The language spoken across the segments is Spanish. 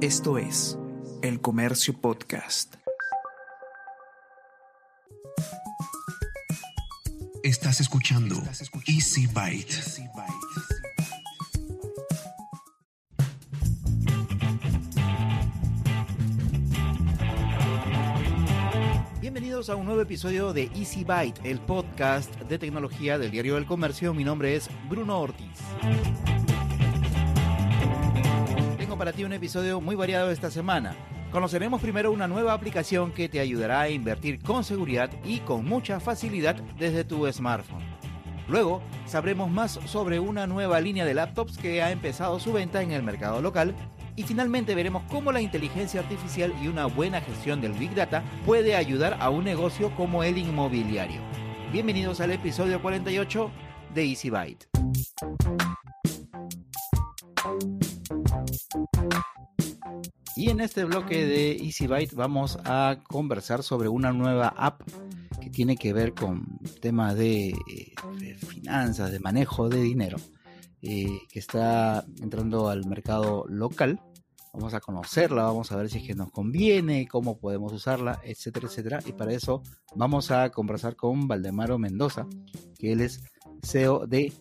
Esto es El Comercio Podcast. Estás escuchando Easy Byte. Bienvenidos a un nuevo episodio de Easy Byte, el podcast de tecnología del diario del comercio. Mi nombre es Bruno Ortiz. Un episodio muy variado esta semana. Conoceremos primero una nueva aplicación que te ayudará a invertir con seguridad y con mucha facilidad desde tu smartphone. Luego, sabremos más sobre una nueva línea de laptops que ha empezado su venta en el mercado local. Y finalmente veremos cómo la inteligencia artificial y una buena gestión del Big Data puede ayudar a un negocio como el inmobiliario. Bienvenidos al episodio 48 de Easy Byte. Y en este bloque de Easy Byte vamos a conversar sobre una nueva app que tiene que ver con temas de, eh, finanzas, de manejo de dinero, eh, que está entrando al mercado local. Vamos a conocerla, vamos a ver si es que nos conviene, cómo podemos usarla, etcétera, etcétera. Y para eso vamos a conversar con Valdemaro Mendoza, que él es CEO de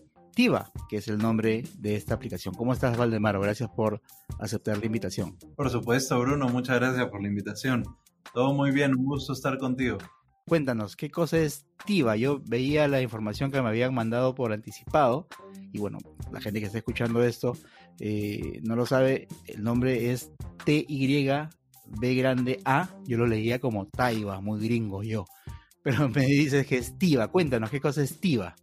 que es el nombre de esta aplicación. ¿Cómo estás, Valdemaro? Gracias por aceptar la invitación. Por supuesto, Bruno, muchas gracias por la invitación. Todo muy bien, un gusto estar contigo. Cuéntanos, ¿qué cosa es Tiva? Yo veía la información que me habían mandado por anticipado y bueno, la gente que está escuchando esto eh, no lo sabe, el nombre es T-Y-B grande A, yo lo leía como Taiva, muy gringo yo, pero me dices que es Tiva, cuéntanos, ¿qué cosa es Tiva?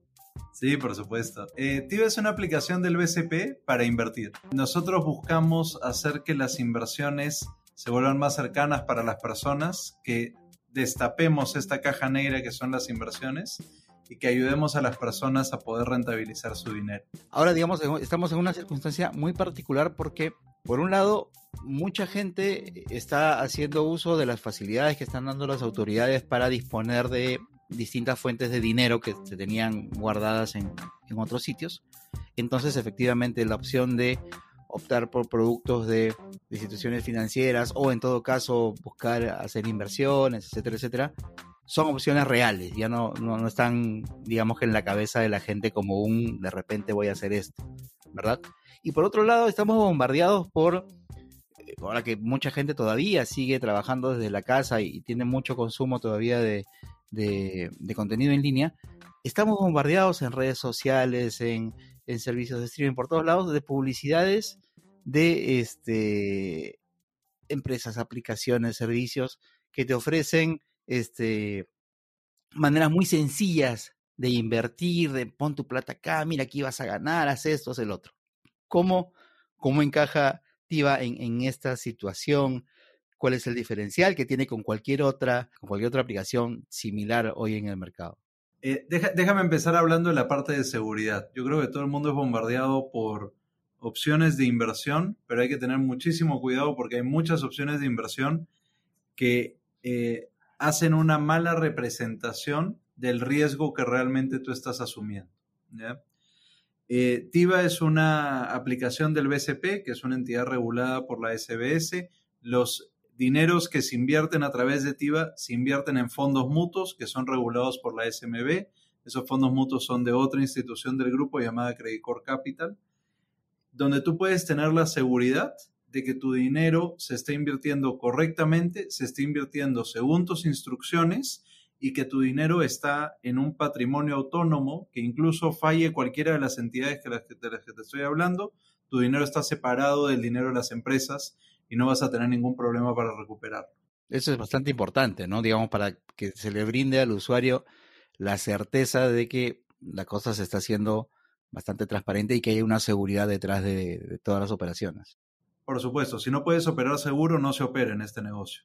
Sí, por supuesto. Eh, es una aplicación del BCP para invertir. Nosotros buscamos hacer que las inversiones se vuelvan más cercanas para las personas, que destapemos esta caja negra que son las inversiones y que ayudemos a las personas a poder rentabilizar su dinero. Ahora, digamos, estamos en una circunstancia muy particular porque, por un lado, mucha gente está haciendo uso de las facilidades que están dando las autoridades para disponer de distintas fuentes de dinero que se tenían guardadas en, otros sitios. Entonces, efectivamente, la opción de optar por productos de, instituciones financieras o en todo caso buscar hacer inversiones, etcétera, etcétera, son opciones reales, ya no, no, están, digamos que en la cabeza de la gente como un de repente voy a hacer esto, ¿verdad? Y por otro lado, estamos bombardeados por, eh, ahora que mucha gente todavía sigue trabajando desde la casa y tiene mucho consumo todavía de, de, contenido en línea, estamos bombardeados en redes sociales, en, servicios de streaming por todos lados, de publicidades de este, empresas, aplicaciones, servicios que te ofrecen este, maneras muy sencillas de invertir, de pon tu plata acá, mira aquí vas a ganar, haz esto, haz el otro. ¿Cómo, cómo encaja TIVA en, en esta situación? Cuál es el diferencial que tiene con cualquier otra, con cualquier otra aplicación similar hoy en el mercado. Eh, déjame empezar hablando de la parte de seguridad. Yo creo que todo el mundo es bombardeado por opciones de inversión, pero hay que tener muchísimo cuidado porque hay muchas opciones de inversión que eh, hacen una mala representación del riesgo que realmente tú estás asumiendo. Eh, TIVA es una aplicación del BCP, que es una entidad regulada por la SBS. Los dineros que se invierten a través de TIVA se invierten en fondos mutuos que son regulados por la SMB. Esos fondos mutuos son de otra institución del grupo llamada Credit Core Capital, donde tú puedes tener la seguridad de que tu dinero se está invirtiendo correctamente, se está invirtiendo según tus instrucciones y que tu dinero está en un patrimonio autónomo que incluso falle cualquiera de las entidades de las que te estoy hablando, tu dinero está separado del dinero de las empresas y no vas a tener ningún problema para recuperarlo. Eso es bastante importante, ¿no? Digamos, para que se le brinde al usuario la certeza de que la cosa se está haciendo bastante transparente y que hay una seguridad detrás de, todas las operaciones. Por supuesto, si no puedes operar seguro, no se opera en este negocio.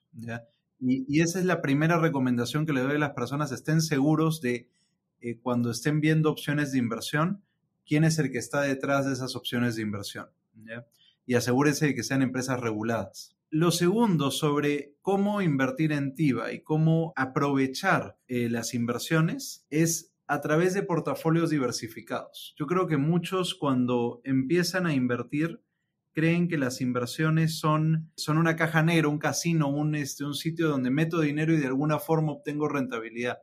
Y, esa es la primera recomendación que le doy a las personas, estén seguros de eh, cuando estén viendo opciones de inversión, quién es el que está detrás de esas opciones de inversión. ¿ya? Y asegúrese de que sean empresas reguladas. Lo segundo sobre cómo invertir en TIVA y cómo aprovechar eh, las inversiones es a través de portafolios diversificados. Yo creo que muchos cuando empiezan a invertir creen que las inversiones son, son una caja negra, un casino, un, este, un sitio donde meto dinero y de alguna forma obtengo rentabilidad.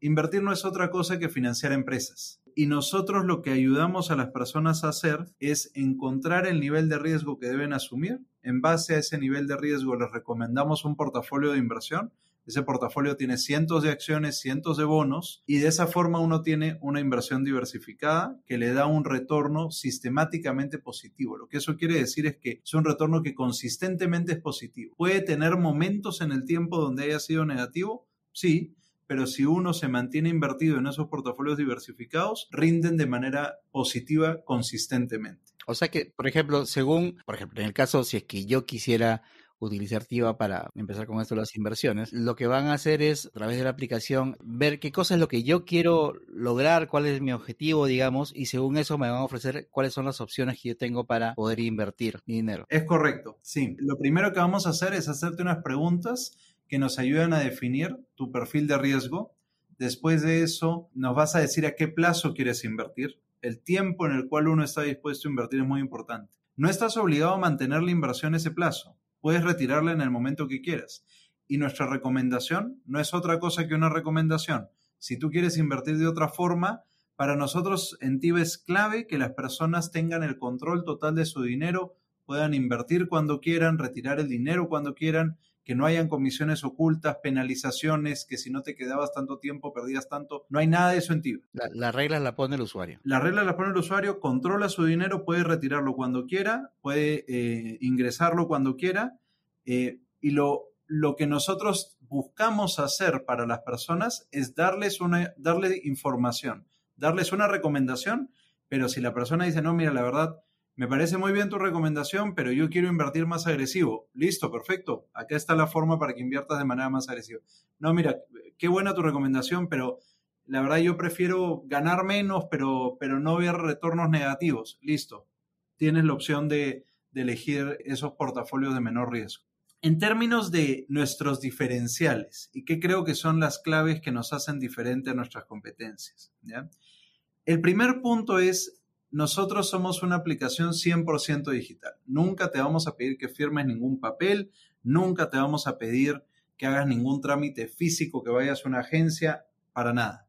Invertir no es otra cosa que financiar empresas. Y nosotros lo que ayudamos a las personas a hacer es encontrar el nivel de riesgo que deben asumir. En base a ese nivel de riesgo les recomendamos un portafolio de inversión ese portafolio tiene cientos de acciones, cientos de bonos y de esa forma uno tiene una inversión diversificada que le da un retorno sistemáticamente positivo. Lo que eso quiere decir es que es un retorno que consistentemente es positivo. Puede tener momentos en el tiempo donde haya sido negativo, sí, pero si uno se mantiene invertido en esos portafolios diversificados, rinden de manera positiva consistentemente. O sea que, por ejemplo, según, por ejemplo, en el caso, si es que yo quisiera utilizar TIVA para empezar con esto las inversiones, lo que van a hacer es, a través de la aplicación, ver qué cosa es lo que yo quiero lograr, cuál es mi objetivo, digamos, y según eso me van a ofrecer cuáles son las opciones que yo tengo para poder invertir mi dinero. Es correcto, sí. Lo primero que vamos a hacer es hacerte unas preguntas que nos ayudan a definir tu perfil de riesgo. Después de eso, nos vas a decir a qué plazo quieres invertir. El tiempo en el cual uno está dispuesto a invertir es muy importante. No estás obligado a mantener la inversión ese plazo puedes retirarla en el momento que quieras. Y nuestra recomendación no es otra cosa que una recomendación. Si tú quieres invertir de otra forma, para nosotros en TIB es clave que las personas tengan el control total de su dinero, puedan invertir cuando quieran, retirar el dinero cuando quieran, que no hayan comisiones ocultas, penalizaciones, que si no te quedabas tanto tiempo perdías tanto. No hay nada de eso en TIB. La, regla la pone el usuario. La regla la pone el usuario, controla su dinero, puede retirarlo cuando quiera, puede eh, ingresarlo cuando quiera. Eh, y lo, lo que nosotros buscamos hacer para las personas es darles, una, darle información, darles una recomendación, pero si la persona dice, no, mira, la verdad, me parece muy bien tu recomendación, pero yo quiero invertir más agresivo. Listo, perfecto. Acá está la forma para que inviertas de manera más agresiva. No, mira, qué buena tu recomendación, pero la verdad yo prefiero ganar menos, pero, pero no ver retornos negativos. Listo. Tienes la opción de, de elegir esos portafolios de menor riesgo. En términos de nuestros diferenciales, y qué creo que son las claves que nos hacen diferente a nuestras competencias. El primer punto es nosotros somos una aplicación 100% digital. Nunca te vamos a pedir que firmes ningún papel, nunca te vamos a pedir que hagas ningún trámite físico, que vayas a una agencia, para nada.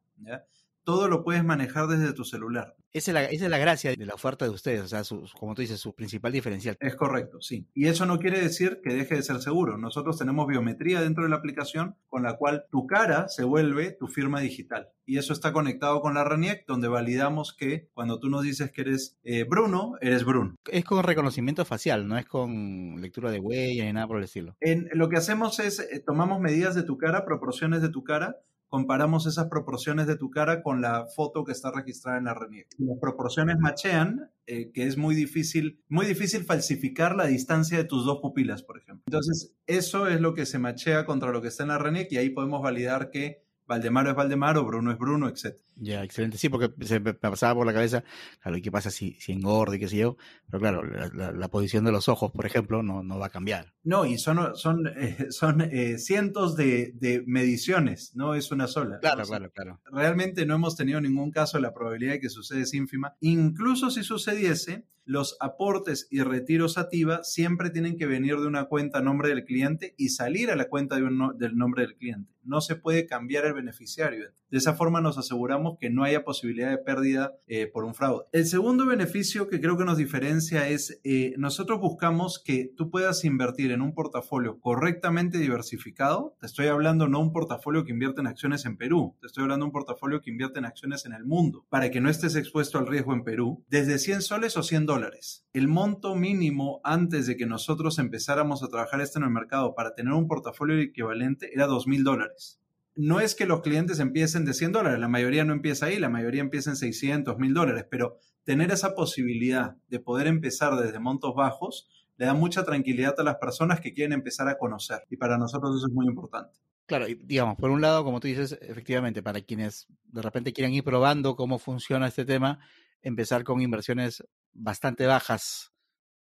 Todo lo puedes manejar desde tu celular. Esa es, la, gracia de la oferta de ustedes, o sea, como tú dices, su principal diferencial. Es correcto, sí. Y eso no quiere decir que deje de ser seguro. Nosotros tenemos biometría dentro de la aplicación con la cual tu cara se vuelve tu firma digital. Y eso está conectado con la RENIEC, donde validamos que cuando tú nos dices que eres eh, Bruno, eres Bruno. Es con reconocimiento facial, no es con lectura de huella ni nada por el estilo. En, lo que hacemos es, eh, tomamos medidas de tu cara, proporciones de tu cara, comparamos esas proporciones de tu cara con la foto que está registrada en la RENIEC. las proporciones machean, eh, que es muy difícil, muy difícil falsificar la distancia de tus dos pupilas, por ejemplo. Entonces, eso es lo que se machea contra lo que está en la RENIEC y ahí podemos validar que Valdemaro es Valdemaro, Bruno es Bruno, etc. Ya, excelente. Sí, porque se me pasaba por la cabeza, claro, ¿y qué pasa si, si engorda y qué sé yo? Pero claro, la, posición de los ojos, por ejemplo, no, no va a cambiar. No, y son, son, eh, son eh, cientos de, de, mediciones, no es una sola. Claro, claro, claro. Realmente no hemos tenido ningún caso, la probabilidad de que suceda es ínfima. Incluso si sucediese, los aportes y retiros a TIVA siempre tienen que venir de una cuenta a nombre del cliente y salir a la cuenta de un del nombre del cliente. No se puede cambiar el beneficiario. De esa forma nos aseguramos que no haya posibilidad de pérdida eh, por un fraude. El segundo beneficio que creo que nos diferencia es eh, nosotros buscamos que tú puedas invertir en un portafolio correctamente diversificado. Te estoy hablando no un portafolio que invierte en acciones en Perú, te estoy hablando de un portafolio que invierte en acciones en el mundo, para que no estés expuesto al riesgo en Perú, desde 100 soles o 100 dólares. El monto mínimo antes de que nosotros empezáramos a trabajar esto en el mercado para tener un portafolio equivalente era 2 mil dólares no es que los clientes empiecen de 100 dólares, la mayoría no empieza ahí, la mayoría empieza en 600, 1000 dólares, pero tener esa posibilidad de poder empezar desde montos bajos le da mucha tranquilidad a las personas que quieren empezar a conocer y para nosotros eso es muy importante. Claro, y digamos, por un lado, como tú dices, efectivamente, para quienes de repente quieran ir probando cómo funciona este tema, empezar con inversiones bastante bajas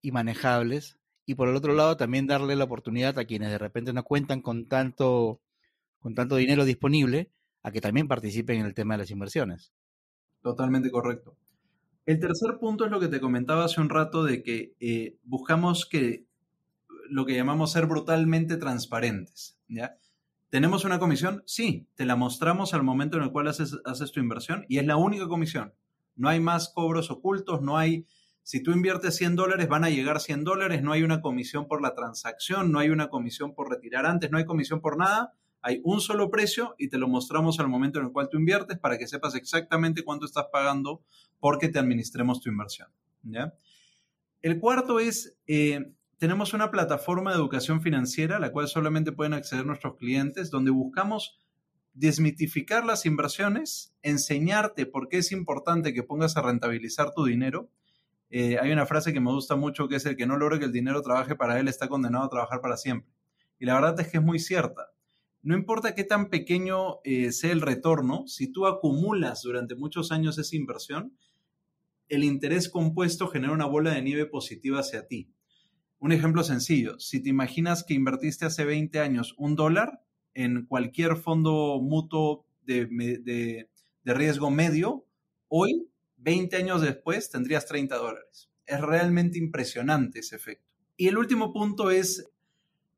y manejables. Y por el otro lado, también darle la oportunidad a quienes de repente no cuentan con tanto con tanto dinero disponible a que también participen en el tema de las inversiones. Totalmente correcto. El tercer punto es lo que te comentaba hace un rato de que eh, buscamos que lo que llamamos ser brutalmente transparentes. ¿ya? ¿Tenemos una comisión? Sí, te la mostramos al momento en el cual haces, haces tu inversión y es la única comisión. No hay más cobros ocultos, no hay si tú inviertes 100 dólares, van a llegar 100 dólares, no hay una comisión por la transacción, no hay una comisión por retirar antes, no hay comisión por nada, hay un solo precio y te lo mostramos al momento en el cual tú inviertes para que sepas exactamente cuánto estás pagando porque te administremos tu inversión. El cuarto es, eh, tenemos una plataforma de educación financiera, a la cual solamente pueden acceder nuestros clientes, donde buscamos desmitificar las inversiones, enseñarte por qué es importante que pongas a rentabilizar tu dinero eh, hay una frase que me gusta mucho que es el que no logra que el dinero trabaje para él está condenado a trabajar para siempre. Y la verdad es que es muy cierta. No importa qué tan pequeño eh, sea el retorno, si tú acumulas durante muchos años esa inversión, el interés compuesto genera una bola de nieve positiva hacia ti. Un ejemplo sencillo, si te imaginas que invertiste hace 20 años un dólar en cualquier fondo mutuo de, de riesgo medio, hoy 20 años después tendrías 30 dólares. Es realmente impresionante ese efecto. Y el último punto es,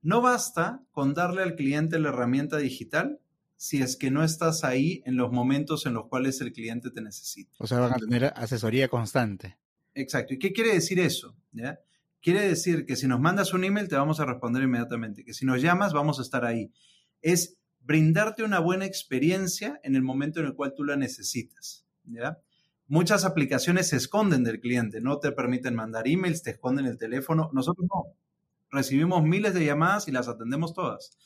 no basta con darle al cliente la herramienta digital si es que no estás ahí en los momentos en los cuales el cliente te necesita. O sea, van a tener asesoría constante. Exacto. ¿Y qué quiere decir eso? Quiere decir que si nos mandas un email te vamos a responder inmediatamente, que si nos llamas vamos a estar ahí. Es brindarte una buena experiencia en el momento en el cual tú la necesitas. ¿ya? Muchas aplicaciones se esconden del cliente, no te permiten mandar emails, te esconden el teléfono. Nosotros no. Recibimos miles de llamadas y las atendemos todas.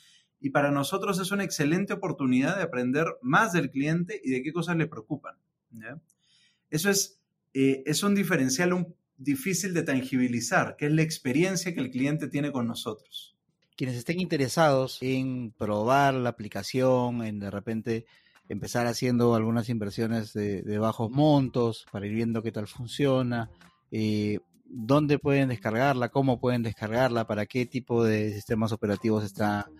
Y para nosotros es una excelente oportunidad de aprender más del cliente y de qué cosas le preocupan. Eso es, eh, es un diferencial difícil de tangibilizar, que es la experiencia que el cliente tiene con nosotros. Quienes estén interesados en probar la aplicación, en de repente empezar haciendo algunas inversiones de, bajos montos para ir viendo qué tal funciona, eh, dónde pueden descargarla, cómo pueden descargarla, para qué tipo de sistemas operativos está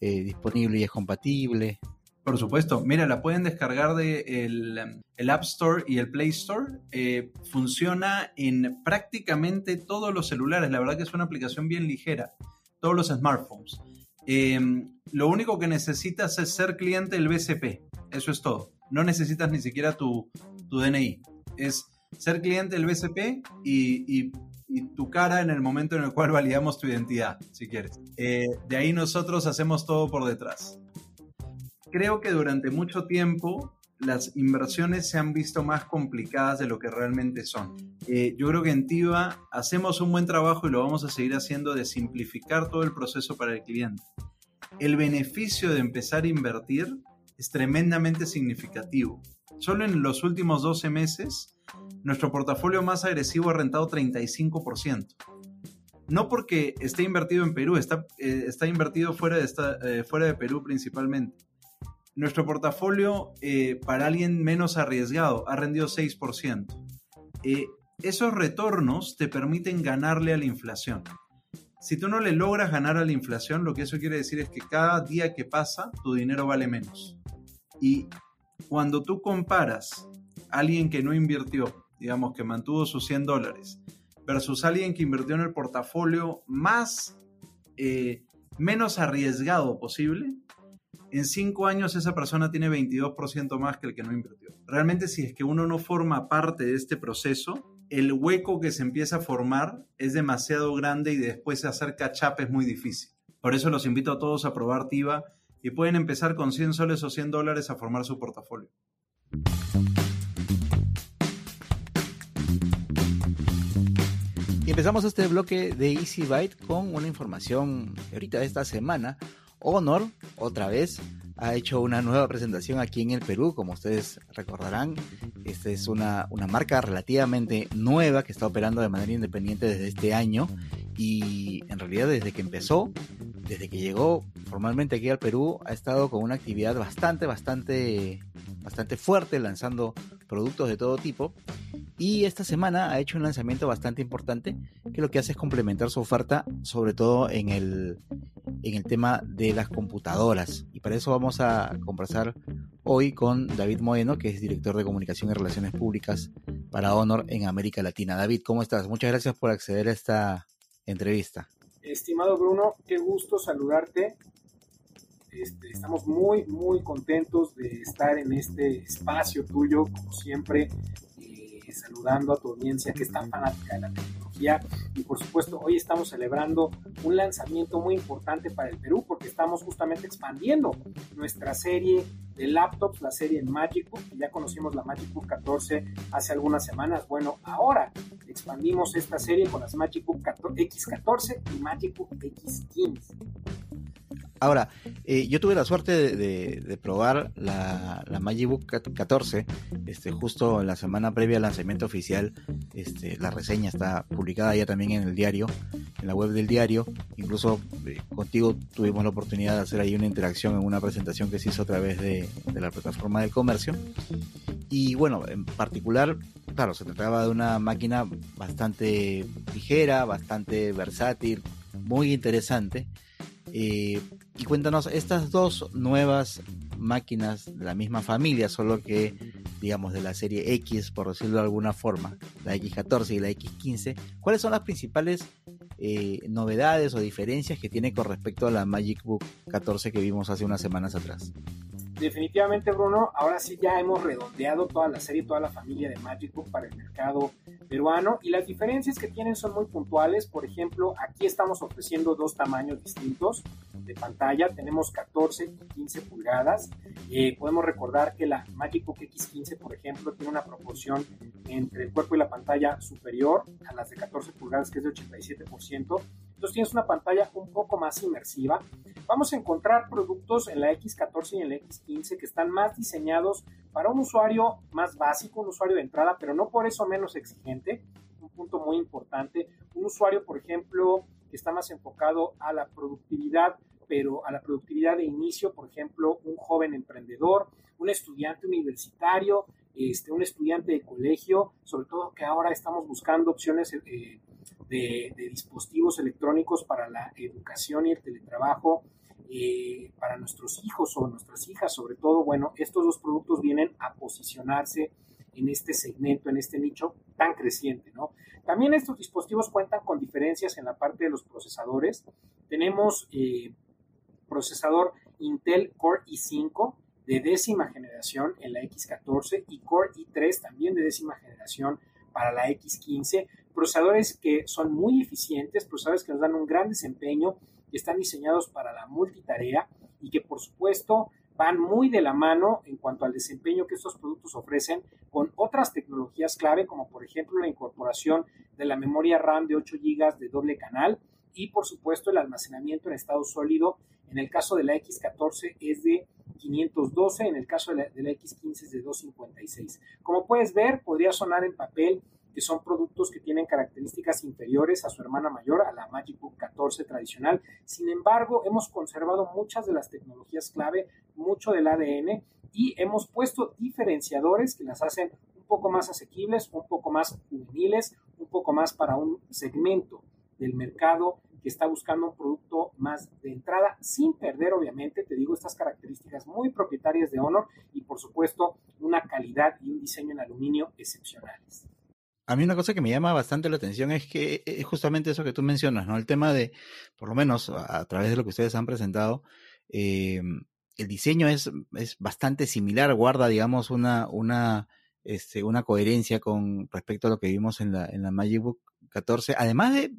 eh, disponible y es compatible. Por supuesto, mira, la pueden descargar de el, App Store y el Play Store. Eh, funciona en prácticamente todos los celulares. La verdad que es una aplicación bien ligera. Todos los smartphones. lo único que necesitas es ser cliente del BCP. Eso es todo. No necesitas ni siquiera tu, DNI. Es ser cliente del BCP y, tu cara en el momento en el cual validamos tu identidad, si quieres. Eh, de ahí nosotros hacemos todo por detrás. Creo que durante mucho tiempo las inversiones se han visto más complicadas de lo que realmente son. Eh, yo creo que en TIVA hacemos un buen trabajo y lo vamos a seguir haciendo de simplificar todo el proceso para el cliente. El beneficio de empezar a invertir es tremendamente significativo. Solo en los últimos 12 meses, nuestro portafolio más agresivo ha rentado 35%. No porque esté invertido en Perú, está, eh, está invertido fuera de, eh, fuera de Perú principalmente. Nuestro portafolio eh, para alguien menos arriesgado ha rendido 6%. esos retornos te permiten ganarle a la inflación. Si tú no le logras ganar a la inflación, lo que eso quiere decir es que cada día que pasa, tu dinero vale menos. Y cuando tú comparas a alguien que no invirtió, digamos que mantuvo sus 100 dólares, versus alguien que invirtió en el portafolio más, eh, menos arriesgado posible, en cinco años esa persona tiene 22% más que el que no invirtió. Realmente si es que uno no forma parte de este proceso, el hueco que se empieza a formar es demasiado grande y después hacer catch-up es muy difícil. Por eso los invito a todos a probar TIVA y pueden empezar con 100 soles o 100 dólares a formar su portafolio. Empezamos este bloque de Easy Byte con una información ahorita de esta semana. Honor, otra vez, ha hecho una nueva presentación aquí en el Perú, como ustedes recordarán. Esta es una, una marca relativamente nueva que está operando de manera independiente desde este año y en realidad desde que empezó desde que llegó formalmente aquí al Perú, ha estado con una actividad bastante, bastante, bastante fuerte, lanzando productos de todo tipo. Y esta semana ha hecho un lanzamiento bastante importante, que lo que hace es complementar su oferta, sobre todo en el, en el tema de las computadoras. Y para eso vamos a conversar hoy con David Moeno, que es director de comunicación y relaciones públicas para Honor en América Latina. David, ¿cómo estás? Muchas gracias por acceder a esta entrevista. Estimado Bruno, qué gusto saludarte. Este, estamos muy, muy contentos de estar en este espacio tuyo, como siempre, saludando a tu audiencia que es tan fanática de la tecnología. Y por supuesto, hoy estamos celebrando un lanzamiento muy importante para el Perú porque estamos justamente expandiendo nuestra serie de laptops, la serie MagicBook, que ya conocimos la MagicBook 14 hace algunas semanas. Bueno, ahora expandimos esta serie con las MagicBook X14 y MagicBook X15. Ahora, eh, yo tuve la suerte de, probar la, la MagicBook 14, este, justo la semana previa al lanzamiento oficial. Este, la reseña está publicada ya también en el diario, en la web del diario. Incluso eh, contigo tuvimos la oportunidad de hacer ahí una interacción en una presentación que se hizo a través de, de la plataforma del comercio. Y bueno, en particular, claro, se trataba de una máquina bastante ligera, bastante versátil, muy interesante. Eh, y cuéntanos, estas dos nuevas máquinas de la misma familia, solo que, digamos, de la serie X, por decirlo de alguna forma, la X14 y la X15, ¿cuáles son las principales eh, novedades o diferencias que tiene con respecto a la Magic Book 14 que vimos hace unas semanas atrás? definitivamente, Bruno, ahora sí ya hemos redondeado toda la serie, toda la familia de Magic Book para el mercado peruano y las diferencias que tienen son muy puntuales. Por ejemplo, aquí estamos ofreciendo dos tamaños distintos de pantalla. Tenemos 14 y 15 pulgadas. Eh, podemos recordar que la Magic Book X15, por ejemplo, tiene una proporción entre el cuerpo y la pantalla superior a las de 14 pulgadas, que es de 87%. Entonces tienes una pantalla un poco más inmersiva. Vamos a encontrar productos en la X14 y en la X15 que están más diseñados para un usuario más básico, un usuario de entrada, pero no por eso menos exigente. Un punto muy importante. Un usuario, por ejemplo, que está más enfocado a la productividad, pero a la productividad de inicio, por ejemplo, un joven emprendedor, un estudiante universitario, este, un estudiante de colegio, sobre todo que ahora estamos buscando opciones eh, de, dispositivos electrónicos para la educación y el teletrabajo eh, para nuestros hijos o nuestras hijas, sobre todo, bueno, estos dos productos vienen a posicionarse en este segmento, en este nicho tan creciente, ¿no? También estos dispositivos cuentan con diferencias en la parte de los procesadores. Tenemos eh, procesador Intel Core i5 de décima generación en la X14 y Core i3 también de décima generación para la X15, procesadores que son muy eficientes, procesadores que nos dan un gran desempeño, que están diseñados para la multitarea y que por supuesto van muy de la mano en cuanto al desempeño que estos productos ofrecen con otras tecnologías clave como por ejemplo la incorporación de la memoria RAM de 8 GB de doble canal y por supuesto el almacenamiento en estado sólido. En el caso de la X14 es de 512, en el caso de la, de la X15 es de 256. Como puedes ver, podría sonar en papel que son productos que tienen características inferiores a su hermana mayor, a la Magic Book 14 tradicional. Sin embargo, hemos conservado muchas de las tecnologías clave, mucho del ADN y hemos puesto diferenciadores que las hacen un poco más asequibles, un poco más juveniles, un poco más para un segmento del mercado que está buscando un producto más de entrada, sin perder, obviamente, te digo, estas características muy propietarias de Honor y, por supuesto, una calidad y un diseño en aluminio excepcionales. A mí una cosa que me llama bastante la atención es que es justamente eso que tú mencionas, ¿no? El tema de, por lo menos a, través de lo que ustedes han presentado, eh, el diseño es, es bastante similar, guarda, digamos, una, una, este, una coherencia con respecto a lo que vimos en la, en la Magic Book 14, además de,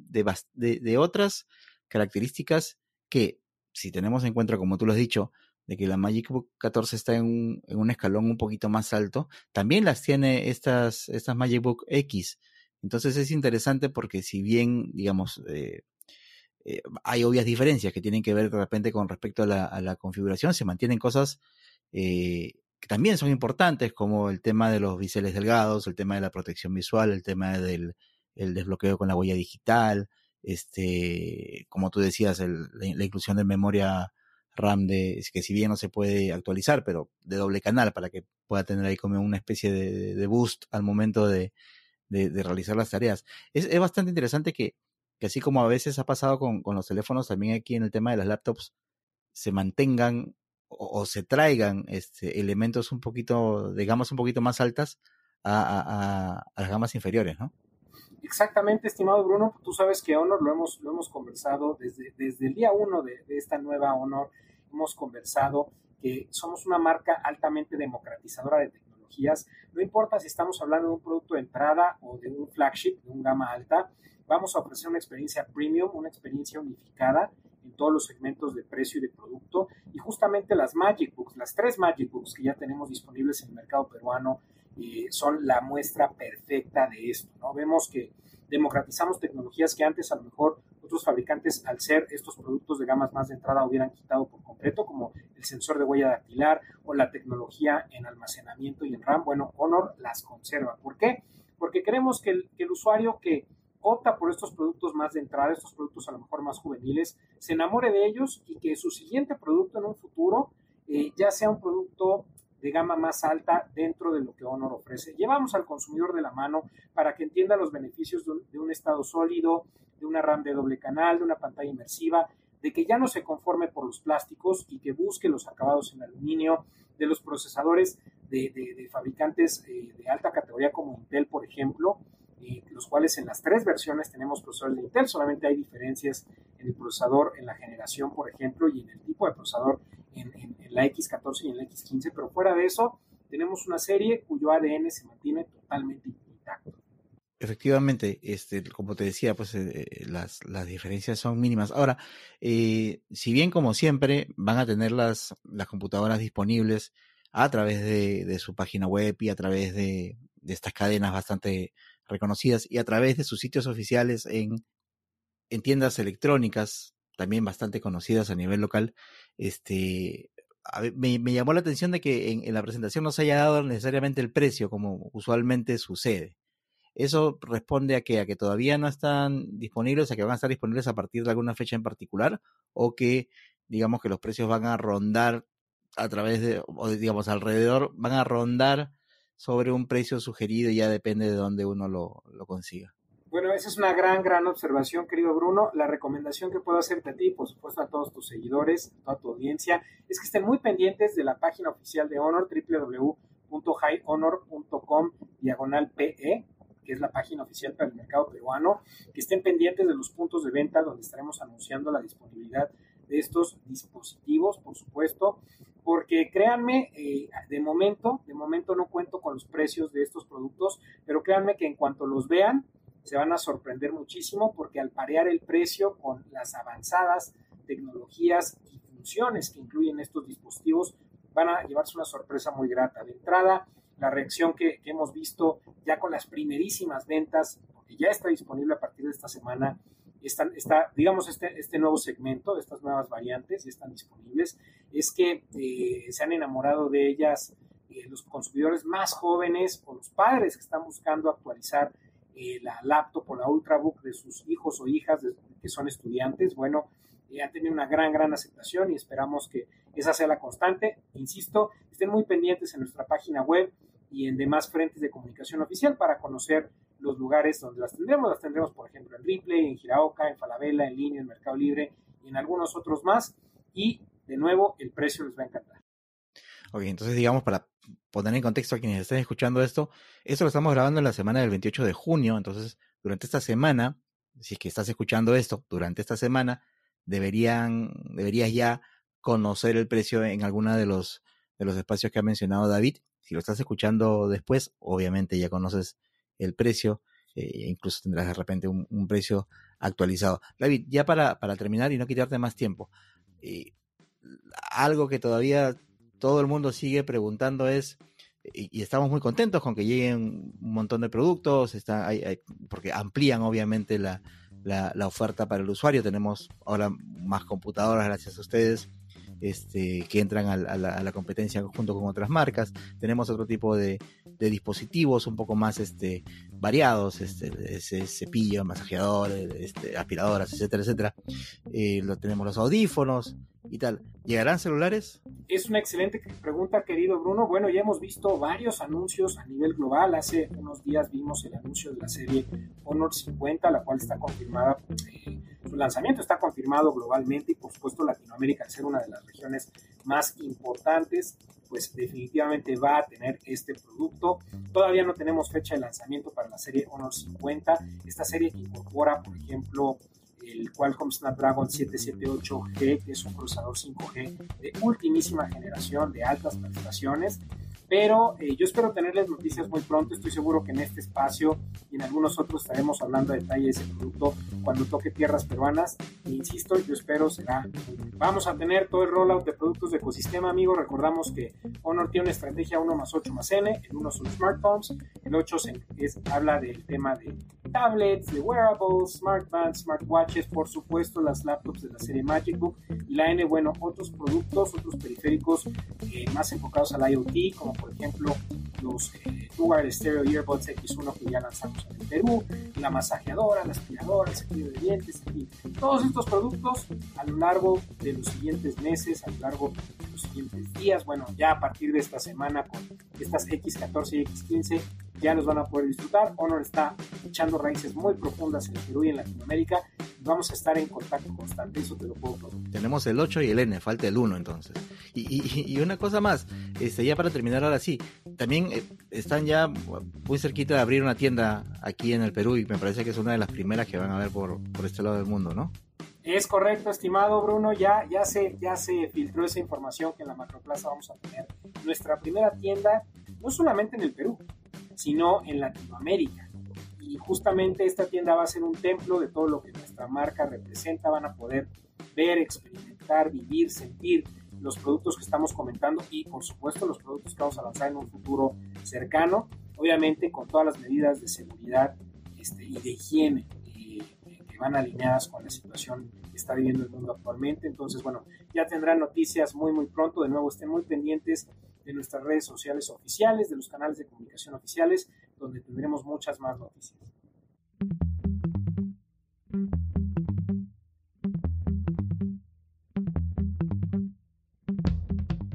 de, otras características que, si tenemos en cuenta, como tú lo has dicho, de que la Magic Book 14 está en un, en un, escalón un poquito más alto, también las tiene estas, estas Magic Book X. Entonces es interesante porque si bien, digamos, eh, eh, hay obvias diferencias que tienen que ver de repente con respecto a la, a la configuración, se mantienen cosas eh, que también son importantes, como el tema de los biseles delgados, el tema de la protección visual, el tema del el desbloqueo con la huella digital, este, como tú decías, el, la, inclusión de memoria RAM de que si bien no se puede actualizar, pero de doble canal para que pueda tener ahí como una especie de, de boost al momento de, de, de, realizar las tareas. Es, es bastante interesante que, que, así como a veces ha pasado con, con, los teléfonos, también aquí en el tema de las laptops se mantengan o, se traigan este, elementos un poquito, digamos, un poquito más altas a, las gamas inferiores, ¿no? Exactamente, estimado Bruno. Tú sabes que Honor lo hemos, lo hemos conversado desde, desde el día uno de, esta nueva Honor. Hemos conversado que somos una marca altamente democratizadora de tecnologías. No importa si estamos hablando de un producto de entrada o de un flagship, de un gama alta, vamos a ofrecer una experiencia premium, una experiencia unificada en todos los segmentos de precio y de producto. Y justamente las Magic Books, las tres Magic Books que ya tenemos disponibles en el mercado peruano, eh, son la muestra perfecta de esto. ¿no? Vemos que democratizamos tecnologías que antes a lo mejor otros fabricantes, al ser estos productos de gamas más de entrada, hubieran quitado por completo, como el sensor de huella dactilar o la tecnología en almacenamiento y en RAM. Bueno, Honor las conserva. ¿Por qué? Porque queremos que el, usuario que opta por estos productos más de entrada, estos productos a lo mejor más juveniles, se enamore de ellos y que su siguiente producto en un futuro eh, ya sea un producto de gama más alta dentro de lo que Honor ofrece. Llevamos al consumidor de la mano para que entienda los beneficios de un, estado sólido, de una RAM de doble canal, de una pantalla inmersiva, de que ya no se conforme por los plásticos y que busque los acabados en aluminio, de los procesadores de, fabricantes eh, de alta categoría como Intel, por ejemplo, los cuales en las tres versiones tenemos procesadores de Intel, solamente hay diferencias en el procesador, en la generación, por ejemplo, y en el tipo de procesador en, la X14 y en la X15, pero fuera de eso, tenemos una serie cuyo ADN se mantiene totalmente intacto. Efectivamente, este, como te decía, pues eh, las, las diferencias son mínimas. Ahora, eh, si bien como siempre van a tener las, las computadoras disponibles a través de, de su página web y a través de, de estas cadenas bastante reconocidas y a través de sus sitios oficiales en, en tiendas electrónicas, también bastante conocidas a nivel local, este, me, llamó la atención de que en, la presentación no se haya dado necesariamente el precio, como usualmente sucede. Eso responde a que, a que todavía no están disponibles, a que van a estar disponibles a partir de alguna fecha en particular, o que digamos que los precios van a rondar a través de, o digamos alrededor, van a rondar sobre un precio sugerido y ya depende de dónde uno lo consiga. Bueno, esa es una gran, gran observación, querido Bruno. La recomendación que puedo hacerte a ti, por supuesto a todos tus seguidores, a toda tu audiencia, es que estén muy pendientes de la página oficial de Honor, www.highhonor.com, diagonal PE, que es la página oficial para el mercado peruano, que estén pendientes de los puntos de venta donde estaremos anunciando la disponibilidad de estos dispositivos, por supuesto, porque créanme, eh, de momento, de momento no cuento con los precios de estos productos, pero créanme que en cuanto los vean, se van a sorprender muchísimo porque al parear el precio con las avanzadas tecnologías y funciones que incluyen estos dispositivos, van a llevarse una sorpresa muy grata. De entrada, la reacción que, hemos visto ya con las primerísimas ventas, porque ya está disponible a partir de esta semana, están, está, digamos, este, este nuevo segmento, estas nuevas variantes ya están disponibles, es que eh, se han enamorado de ellas eh, los consumidores más jóvenes o los padres que están buscando actualizar eh, la laptop o la ultrabook de sus hijos o hijas que son estudiantes. Bueno, eh, ha tenido una gran, gran aceptación y esperamos que esa sea la constante. Insisto, estén muy pendientes en nuestra página web y en demás frentes de comunicación oficial para conocer los lugares donde las tendremos. Las tendremos, por ejemplo, en Ripley, en Giraoka, en Falabella, en línea, en Mercado Libre y en algunos otros más. Y, de nuevo, el precio les va a encantar. Ok, entonces digamos, para poner en contexto a quienes estén escuchando esto, esto lo estamos grabando en la semana del 28 de junio, entonces durante esta semana, si es que estás escuchando esto, durante esta semana, deberían, deberías ya conocer el precio en alguna de los, de los espacios que ha mencionado David. Si lo estás escuchando después, obviamente ya conoces el precio, eh, incluso tendrás de repente un, precio actualizado. David, ya para, para terminar y no quitarte más tiempo, eh, algo que todavía todo el mundo sigue preguntando es, y, estamos muy contentos con que lleguen un montón de productos, está, hay, hay, porque amplían obviamente la, la, la, oferta para el usuario, tenemos ahora más computadoras gracias a ustedes. Este, que entran a la, a la, competencia junto con otras marcas. Tenemos otro tipo de, de dispositivos un poco más este, variados, este, ese cepillo, masajeador, este, aspiradoras, etcétera, etcétera. Eh, lo, tenemos los audífonos y tal. ¿Llegarán celulares? Es una excelente pregunta, querido Bruno. Bueno, ya hemos visto varios anuncios a nivel global. Hace unos días vimos el anuncio de la serie Honor 50, la cual está confirmada. Eh, su lanzamiento está confirmado globalmente y por supuesto Latinoamérica, al ser una de las regiones más importantes, pues definitivamente va a tener este producto. Todavía no tenemos fecha de lanzamiento para la serie Honor 50, esta serie que incorpora, por ejemplo, el Qualcomm Snapdragon 778G, que es un procesador 5G de ultimísima generación, de altas prestaciones, pero eh, yo espero tenerles noticias muy pronto. Estoy seguro que en este espacio y en algunos otros estaremos hablando de detalles de producto cuando toque tierras peruanas. E insisto, yo espero será. Vamos a tener todo el rollout de productos de ecosistema, amigos. Recordamos que Honor tiene una estrategia 1 más 8 más N. El 1 son smartphones, el 8 es, habla del tema de tablets, de wearables, smartbands, smartwatches, por supuesto, las laptops de la serie Magic Book. La N, bueno, otros productos, otros periféricos eh, más enfocados al IoT, como por ejemplo los eh, Stereo Earbuds X1 que ya lanzamos en el Perú, la masajeadora, la aspiradora, el cepillo de dientes, todos estos productos a lo largo de los siguientes meses, a lo largo de los siguientes días, bueno, ya a partir de esta semana con estas X14 y X15 ya los van a poder disfrutar. Honor está echando raíces muy profundas en el Perú y en Latinoamérica. Vamos a estar en contacto constante, eso te lo puedo prometer. Tenemos el 8 y el N, falta el 1 entonces. Y, una cosa más, este, ya para terminar ahora sí, también eh, están ya muy cerquita de abrir una tienda aquí en el Perú y me parece que es una de las primeras que van a ver por, por este lado del mundo, ¿no? Es correcto, estimado Bruno, ya, ya, se, ya se filtró esa información que en la Macroplaza vamos a tener nuestra primera tienda, no solamente en el Perú, sino en Latinoamérica. Y justamente esta tienda va a ser un templo de todo lo que nuestra marca representa. Van a poder ver, experimentar, vivir, sentir los productos que estamos comentando y por supuesto los productos que vamos a lanzar en un futuro cercano, obviamente con todas las medidas de seguridad este, y de higiene eh, que van alineadas con la situación que está viviendo el mundo actualmente. Entonces, bueno, ya tendrán noticias muy, muy pronto. De nuevo, estén muy pendientes de nuestras redes sociales oficiales, de los canales de comunicación oficiales, donde tendremos muchas más noticias.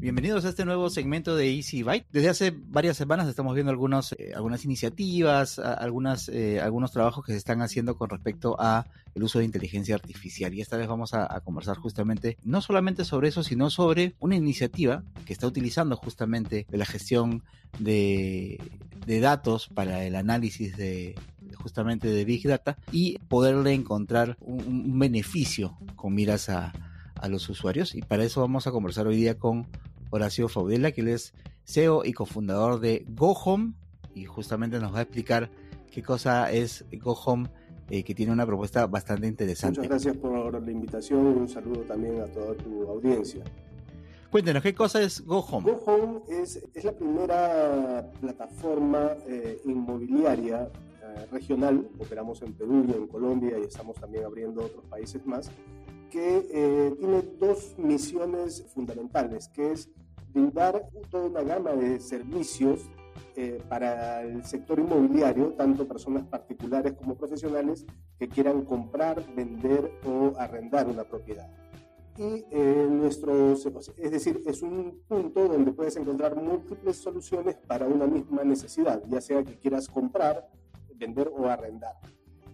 Bienvenidos a este nuevo segmento de Easy Byte. Desde hace varias semanas estamos viendo algunos, eh, algunas iniciativas, algunas, eh, algunos trabajos que se están haciendo con respecto a el uso de inteligencia artificial. Y esta vez vamos a, conversar justamente no solamente sobre eso, sino sobre una iniciativa que está utilizando justamente la gestión de, datos para el análisis de, justamente de Big Data y poderle encontrar un, beneficio con miras a, a, los usuarios. Y para eso vamos a conversar hoy día con Horacio Faudela, que él es CEO y cofundador de GoHome y justamente nos va a explicar qué cosa es GoHome, eh, que tiene una propuesta bastante interesante. Muchas gracias por la invitación y un saludo también a toda tu audiencia. Cuéntenos, ¿qué cosa es GoHome? GoHome es, es la primera plataforma eh, inmobiliaria eh, regional, operamos en Perú y en Colombia y estamos también abriendo otros países más, que eh, tiene dos misiones fundamentales, que es brindar toda una gama de servicios eh, para el sector inmobiliario, tanto personas particulares como profesionales que quieran comprar, vender o arrendar una propiedad. Y eh, nuestro, es decir, es un punto donde puedes encontrar múltiples soluciones para una misma necesidad, ya sea que quieras comprar, vender o arrendar.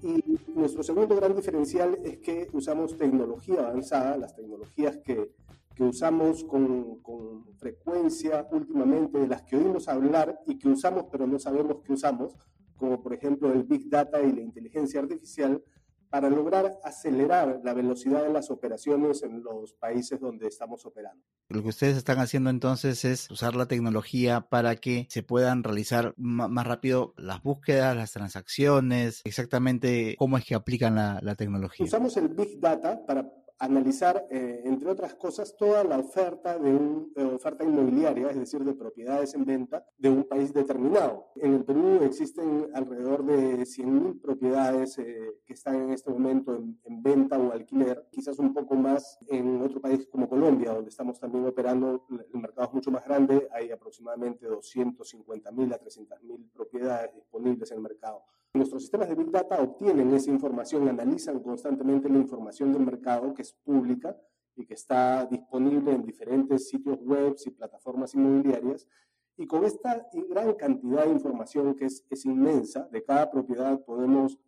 Y nuestro segundo gran diferencial es que usamos tecnología avanzada, las tecnologías que, que usamos con, con, frecuencia últimamente, de las que oímos hablar y que usamos pero no sabemos que usamos, como por ejemplo el Big Data y la inteligencia artificial, para lograr acelerar la velocidad de las operaciones en los países donde estamos operando. Lo que ustedes están haciendo entonces es usar la tecnología para que se puedan realizar más rápido las búsquedas, las transacciones, exactamente cómo es que aplican la, la tecnología. Usamos el Big Data para analizar, eh, entre otras cosas, toda la oferta de una eh, oferta inmobiliaria, es decir, de propiedades en venta de un país determinado. En el Perú existen alrededor de 100.000 propiedades eh, que están en este momento en, venta o alquiler, quizás un poco más en otro país como Colombia, donde estamos también operando, el mercado es mucho más grande, hay aproximadamente 250.000 a 300.000 propiedades disponibles en el mercado. Nuestros sistemas de Big Data obtienen esa información, analizan constantemente la información del mercado que es pública y que está disponible en diferentes sitios web y plataformas inmobiliarias. Y con esta gran cantidad de información que es, inmensa, de cada propiedad podemos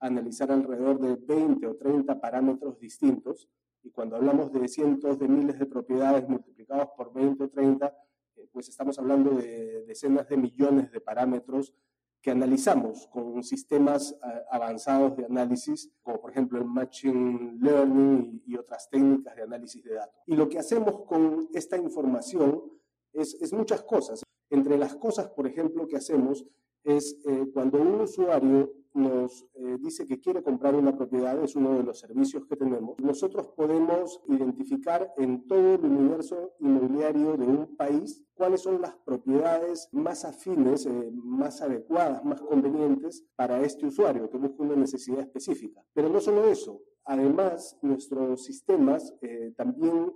analizar alrededor de 20 o 30 parámetros distintos. Y cuando hablamos de cientos de miles de propiedades multiplicados por 20 o 30, eh, pues estamos hablando de decenas de millones de parámetros que analizamos con sistemas eh, avanzados de análisis, como por ejemplo el Machine Learning y, otras técnicas de análisis de datos. Y lo que hacemos con esta información es, es muchas cosas. Entre las cosas, por ejemplo, que hacemos es eh, cuando un usuario nos eh, dice que quiere comprar una propiedad, es uno de los servicios que tenemos, nosotros podemos identificar en todo el universo inmobiliario de un país cuáles son las propiedades más afines, eh, más adecuadas, más convenientes para este usuario que busca una necesidad específica. Pero no solo eso, Además, nuestros sistemas también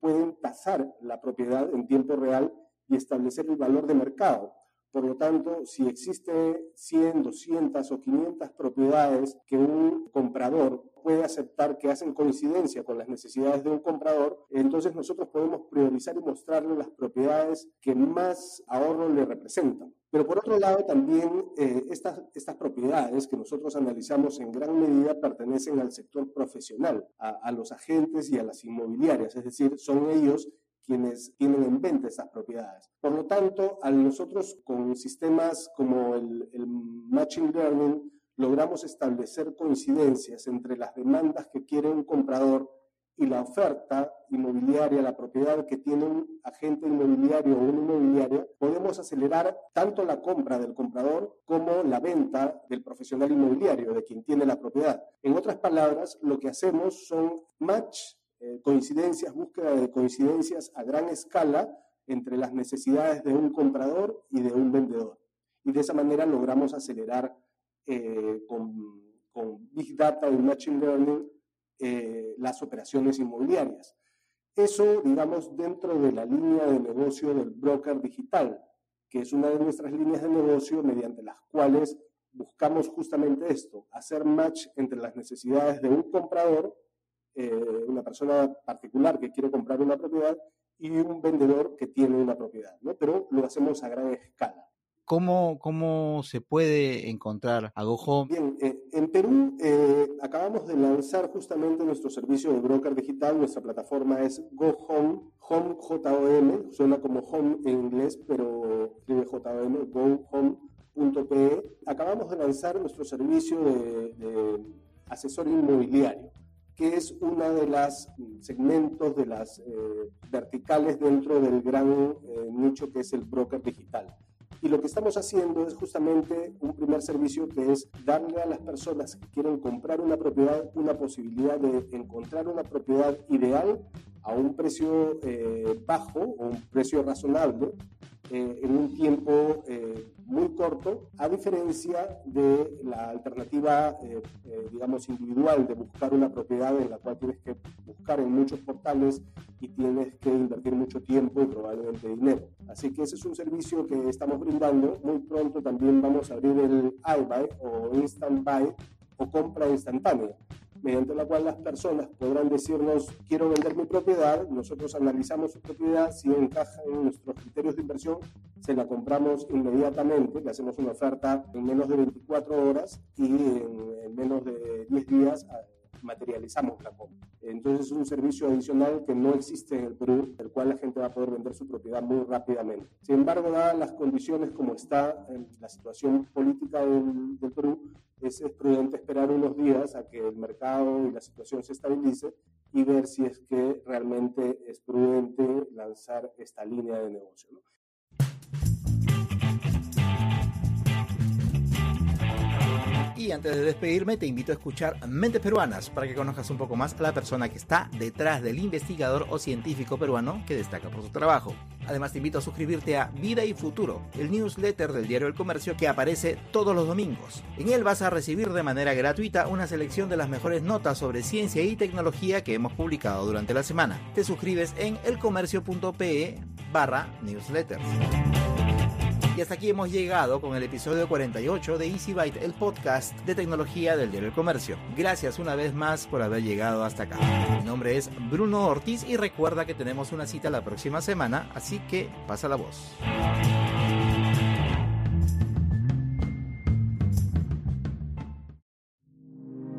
pueden tasar la propiedad en tiempo real y establecer el valor de mercado. Por lo tanto, si existe 100, 200 o 500 propiedades que un comprador puede aceptar que hacen coincidencia con las necesidades de un comprador, entonces nosotros podemos priorizar y mostrarle las propiedades que más ahorro le representan. Pero por otro lado, también eh, estas, estas propiedades que nosotros analizamos en gran medida pertenecen al sector profesional, a, a los agentes y a las inmobiliarias, es decir, son ellos quienes tienen en venta esas propiedades. Por lo tanto, a nosotros con sistemas como el, el Machine Learning logramos establecer coincidencias entre las demandas que quiere un comprador y la oferta inmobiliaria, la propiedad que tiene un agente inmobiliario o una inmobiliaria, podemos acelerar tanto la compra del comprador como la venta del profesional inmobiliario, de quien tiene la propiedad. En otras palabras, lo que hacemos son match eh, coincidencias, búsqueda de coincidencias a gran escala entre las necesidades de un comprador y de un vendedor. Y de esa manera logramos acelerar eh, con, Big Data y Machine Learning eh, las operaciones inmobiliarias. Eso, digamos, dentro de la línea de negocio del broker digital, que es una de nuestras líneas de negocio mediante las cuales buscamos justamente esto, hacer match entre las necesidades de un comprador eh, una persona particular que quiere comprar una propiedad y un vendedor que tiene una propiedad, ¿no? Pero lo hacemos a gran escala. ¿Cómo, cómo se puede encontrar a GoHome? Bien, eh, en Perú eh, acabamos de lanzar justamente nuestro servicio de broker digital. Nuestra plataforma es GoHome, Home J-O-M, suena como home en inglés, pero escribe J-O-M, gohome.pe. Acabamos de lanzar nuestro servicio de, de asesor inmobiliario que es uno de los segmentos de las eh, verticales dentro del gran eh, nicho que es el broker digital. Y lo que estamos haciendo es justamente un primer servicio que es darle a las personas que quieren comprar una propiedad una posibilidad de encontrar una propiedad ideal a un precio eh, bajo o un precio razonable eh, en un tiempo eh, muy corto, a diferencia de la alternativa, eh, digamos, individual de buscar una propiedad en la cual tienes que buscar en muchos portales y tienes que invertir mucho tiempo y probablemente dinero. Así que ese es un servicio que estamos brindando. Muy pronto también vamos a abrir el iBuy o Instant Buy o compra instantánea mediante la cual las personas podrán decirnos, quiero vender mi propiedad, nosotros analizamos su propiedad, si encaja en nuestros criterios de inversión, se la compramos inmediatamente, le hacemos una oferta en menos de 24 horas y en, menos de 10 días ah, materializamos la compra. Entonces es un servicio adicional que no existe en el Perú, el cual la gente va a poder vender su propiedad muy rápidamente. Sin embargo, dadas las condiciones como está en la situación política del, del Perú, es, prudente esperar unos días a que el mercado y la situación se estabilice y ver si es que realmente es prudente lanzar esta línea de negocio. Y antes de despedirme, te invito a escuchar Mentes Peruanas para que conozcas un poco más a la persona que está detrás del investigador o científico peruano que destaca por su trabajo. Además, te invito a suscribirte a Vida y Futuro, el newsletter del Diario del Comercio que aparece todos los domingos. En él vas a recibir de manera gratuita una selección de las mejores notas sobre ciencia y tecnología que hemos publicado durante la semana. Te suscribes en elcomercio.pe barra newsletters. Y hasta aquí hemos llegado con el episodio 48 de Easy Byte, el podcast de tecnología del Diario del Comercio. Gracias una vez más por haber llegado hasta acá. Mi nombre es Bruno Ortiz y recuerda que tenemos una cita la próxima semana, así que pasa la voz.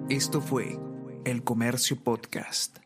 Esto fue El Comercio Podcast.